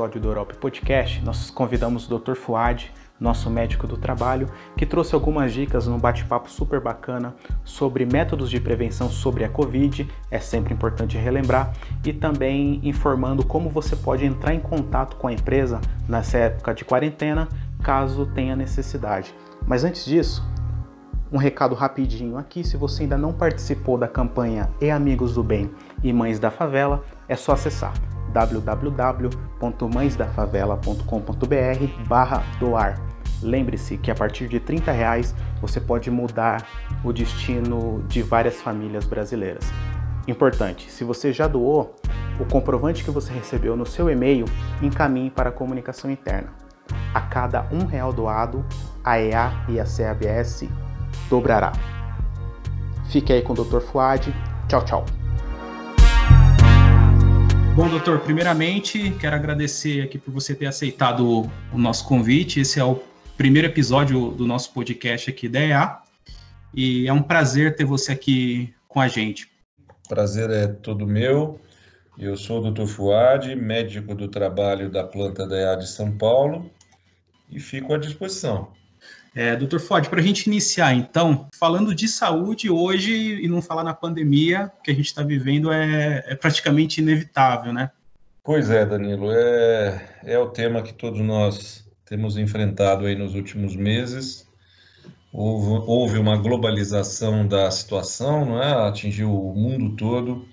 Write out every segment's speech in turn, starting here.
episódio do Europe Podcast, nós convidamos o Dr. Fuad, nosso médico do trabalho, que trouxe algumas dicas num bate-papo super bacana sobre métodos de prevenção sobre a Covid, é sempre importante relembrar, e também informando como você pode entrar em contato com a empresa nessa época de quarentena, caso tenha necessidade. Mas antes disso, um recado rapidinho aqui, se você ainda não participou da campanha E Amigos do Bem e Mães da Favela, é só acessar www.mãesdafavela.com.br barra doar. Lembre-se que a partir de 30 reais você pode mudar o destino de várias famílias brasileiras. Importante, se você já doou, o comprovante que você recebeu no seu e-mail encaminhe para a comunicação interna. A cada um real doado, a EA e a CABS dobrará. Fique aí com o Dr. Fuad. Tchau, tchau. Bom, doutor, primeiramente quero agradecer aqui por você ter aceitado o nosso convite. Esse é o primeiro episódio do nosso podcast aqui da EA. E é um prazer ter você aqui com a gente. Prazer é todo meu. Eu sou o Dr. Fuad, médico do trabalho da planta da EA de São Paulo e fico à disposição. É, Dr. Ford, para a gente iniciar, então, falando de saúde hoje e não falar na pandemia que a gente está vivendo é, é, praticamente inevitável, né? Pois é, Danilo, é, é o tema que todos nós temos enfrentado aí nos últimos meses. Houve, houve uma globalização da situação, não é? atingiu o mundo todo.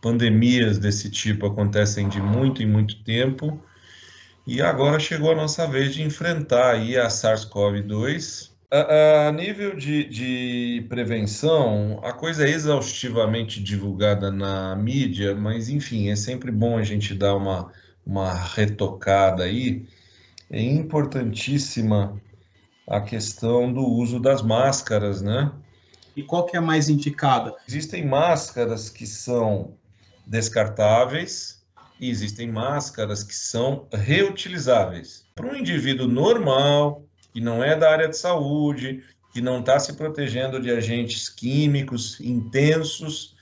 Pandemias desse tipo acontecem de muito em muito tempo e agora chegou a nossa vez de enfrentar aí a SARS-CoV-2. A, a, nível de, de prevenção, a coisa é exaustivamente divulgada na mídia, mas enfim, é sempre bom a gente dar uma, uma retocada aí. É importantíssima a questão do uso das máscaras, né? E qual que é a mais indicada? Existem máscaras que são descartáveis, e existem máscaras que são reutilizáveis. Para um indivíduo normal, que não é da área de saúde, que não está se protegendo de agentes químicos intensos,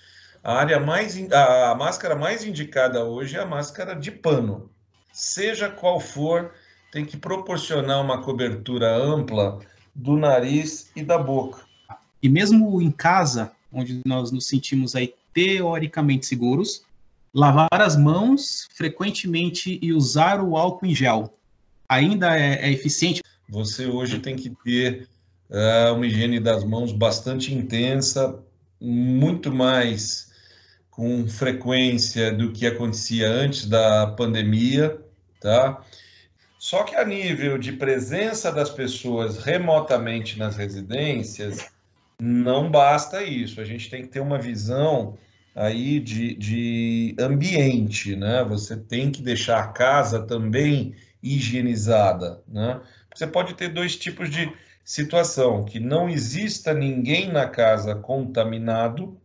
a área mais a máscara mais indicada hoje é a máscara de pano. Seja qual for, tem que proporcionar uma cobertura ampla do nariz e da boca. E mesmo em casa, onde nós nos sentimos aí teoricamente seguros, lavar as mãos frequentemente e usar o álcool em gel ainda é, é eficiente? Você hoje tem que ter uh, uma higiene das mãos bastante intensa, muito mais com frequência do que acontecia antes da pandemia, tá? Só que a nível de presença das pessoas remotamente nas residências, não basta isso. A gente tem que ter uma visão aí de, de ambiente, né? Você tem que deixar a casa também higienizada, né? Você pode ter dois tipos de situação, que não exista ninguém na casa contaminado,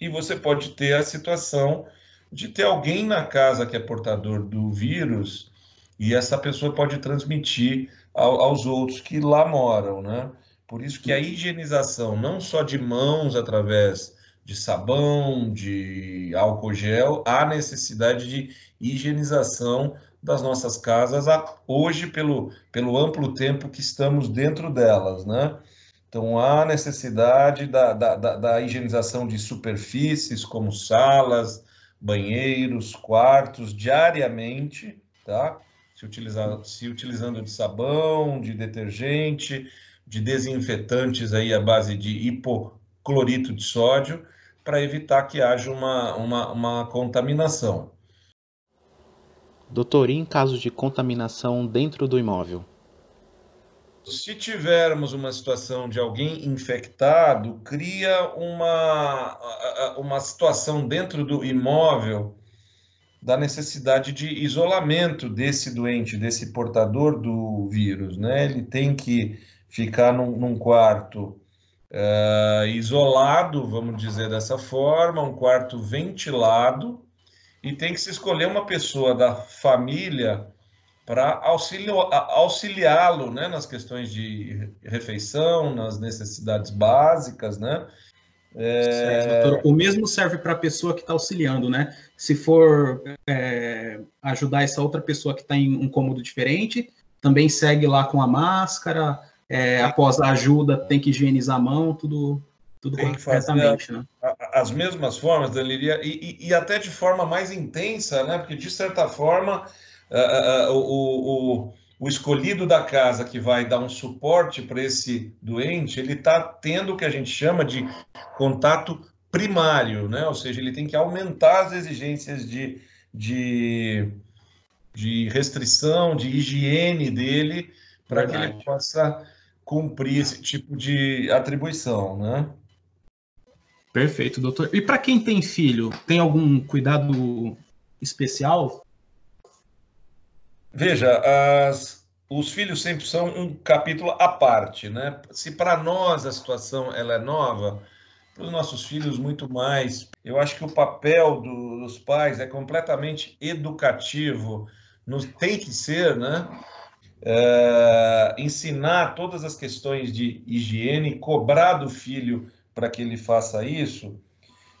e você pode ter a situação de ter alguém na casa que é portador do vírus e essa pessoa pode transmitir ao, aos outros que lá moram, né? Por isso que a higienização, não só de mãos através de sabão, de álcool gel, há necessidade de higienização das nossas casas hoje pelo, pelo amplo tempo que estamos dentro delas, né? Então há necessidade da, da, da, da higienização de superfícies como salas, banheiros, quartos, diariamente, tá? Se, utilizar, se utilizando de sabão, de detergente, de desinfetantes aí à base de hipoclorito de sódio, para evitar que haja uma, uma, uma contaminação. Doutor, em caso de contaminação dentro do imóvel? Se tivermos uma situação de alguém infectado, cria uma, uma situação dentro do imóvel da necessidade de isolamento desse doente, desse portador do vírus, né? Ele tem que ficar num, num quarto uh, isolado, vamos dizer dessa forma, um quarto ventilado, e tem que se escolher uma pessoa da família para auxiliá-lo né, nas questões de refeição, nas necessidades básicas, né? É... Certo, o mesmo serve para a pessoa que está auxiliando, né? Se for é, ajudar essa outra pessoa que está em um cômodo diferente, também segue lá com a máscara. É, após a ajuda, tem que higienizar a mão, tudo, tudo tem corretamente, né? As mesmas formas, Danilia, e, e, e, até de forma mais intensa, né? Porque de certa forma uh, uh, o, o o escolhido da casa que vai dar um suporte para esse doente, ele está tendo o que a gente chama de contato primário, né? Ou seja, ele tem que aumentar as exigências de, de, de restrição, de higiene dele, para que ele possa cumprir esse tipo de atribuição, né? Perfeito, doutor. E para quem tem filho, tem algum cuidado especial Veja, as, os filhos sempre são um capítulo à parte, né? Se para nós a situação ela é nova, para os nossos filhos muito mais. Eu acho que o papel do, dos pais é completamente educativo, nos, tem que ser, né? É, ensinar todas as questões de higiene, cobrar do filho para que ele faça isso,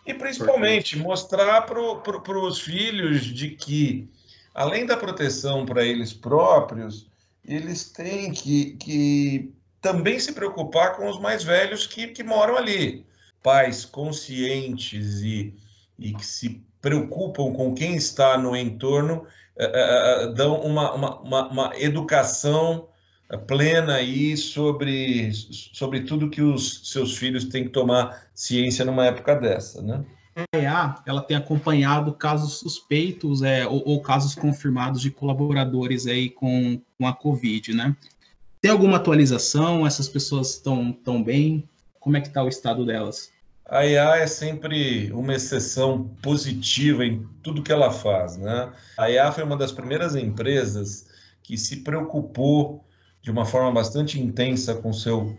e principalmente mostrar para pro, os filhos de que além da proteção para eles próprios, eles têm que, que também se preocupar com os mais velhos que, que moram ali. Pais conscientes e, e que se preocupam com quem está no entorno, uh, uh, dão uma, uma, uma, uma, educação plena aí sobre, sobre tudo que os seus filhos têm que tomar ciência numa época dessa, né? a ela tem acompanhado casos suspeitos é, ou, ou, casos confirmados de colaboradores aí com, com a Covid, né? Tem alguma atualização? Essas pessoas estão tão bem? Como é que está o estado delas? A EA é sempre uma exceção positiva em tudo que ela faz, né? A EA foi uma das primeiras empresas que se preocupou de uma forma bastante intensa com seu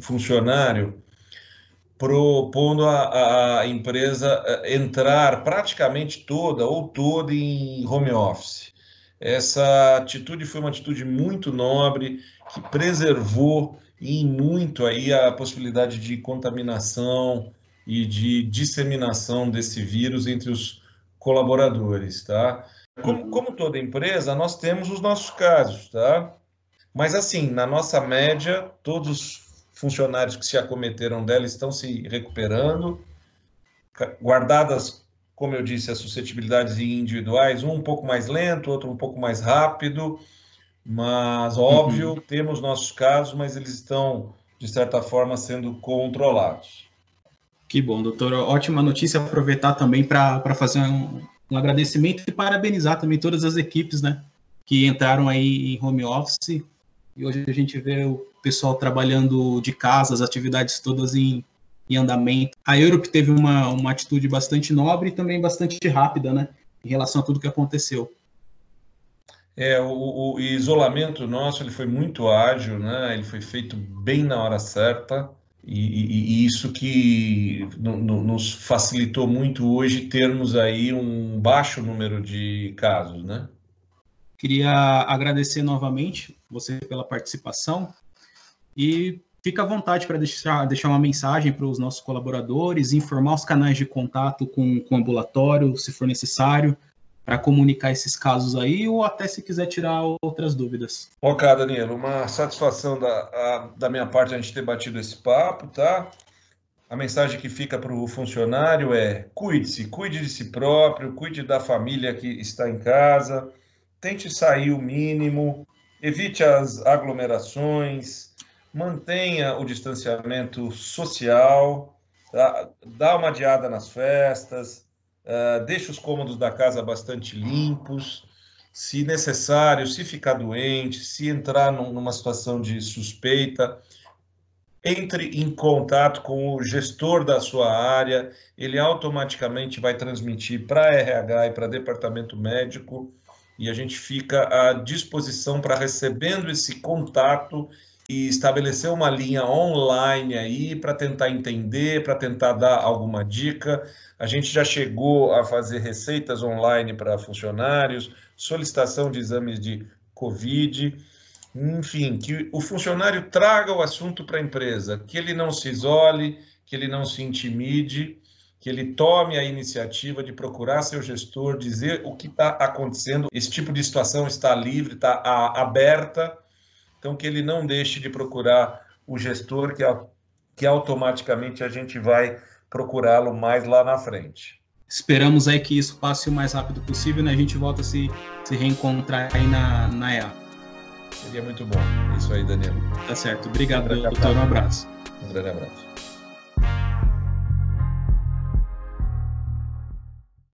funcionário propondo a, a empresa eh, entrar praticamente toda ou toda em home office. Essa atitude foi uma atitude muito nobre, que preservou em muito aí a possibilidade de contaminação e de disseminação desse vírus entre os colaboradores, tá? Como, como toda empresa, nós temos os nossos casos, tá? Mas assim, na nossa média, todos funcionários que se acometeram dela estão se recuperando, guardadas, como eu disse, as suscetibilidades individuais, um um pouco mais lento, outro um pouco mais rápido, mas óbvio, uhum. temos nossos casos, mas eles estão, de certa forma, sendo controlados. Que bom, doutor. Ótima notícia. Aproveitar também para fazer um, um agradecimento e parabenizar também todas as equipes, né, que entraram aí em home office. E hoje a gente vê o pessoal trabalhando de casa, as atividades todas em, em andamento. A Europe teve uma, uma atitude bastante nobre e também bastante rápida, né, em relação a tudo que aconteceu. É, o, o, isolamento nosso ele foi muito ágil, né? Ele foi feito bem na hora certa e, e, e isso que no, no, nos facilitou muito hoje termos aí um baixo número de casos, né? Queria agradecer novamente você pela participação. E fica à vontade para deixar, deixar uma mensagem para os nossos colaboradores, informar os canais de contato com, com o ambulatório, se for necessário, para comunicar esses casos aí, ou até se quiser tirar outras dúvidas. Ok, Danilo, uma satisfação da, a, da minha parte a gente ter batido esse papo, tá? A mensagem que fica para o funcionário é: cuide-se, cuide de si próprio, cuide da família que está em casa, tente sair o mínimo, evite as aglomerações, mantenha o distanciamento social, tá? dá uma adiada nas festas, uh, deixe os cômodos da casa bastante limpos. Se necessário, se ficar doente, se entrar num, numa situação de suspeita, entre em contato com o gestor da sua área, ele automaticamente vai transmitir para RH e para departamento médico, e a gente fica à disposição para recebendo esse contato e estabelecer uma linha online aí para tentar entender, para tentar dar alguma dica. A gente já chegou a fazer receitas online para funcionários, solicitação de exames de Covid, enfim, que o funcionário traga o assunto para a empresa, que ele não se isole, que ele não se intimide, que ele tome a iniciativa de procurar seu gestor, dizer o que está acontecendo. Esse tipo de situação está livre, está aberta, então que ele não deixe de procurar o gestor, que, que automaticamente a gente vai procurá-lo mais lá na frente. Esperamos aí que isso passe o mais rápido possível, né? A gente volta a se, se reencontrar aí na, na EA. Seria muito bom. É isso aí, Danilo. Tá certo. Obrigado, um doutor. Um abraço. Um grande abraço.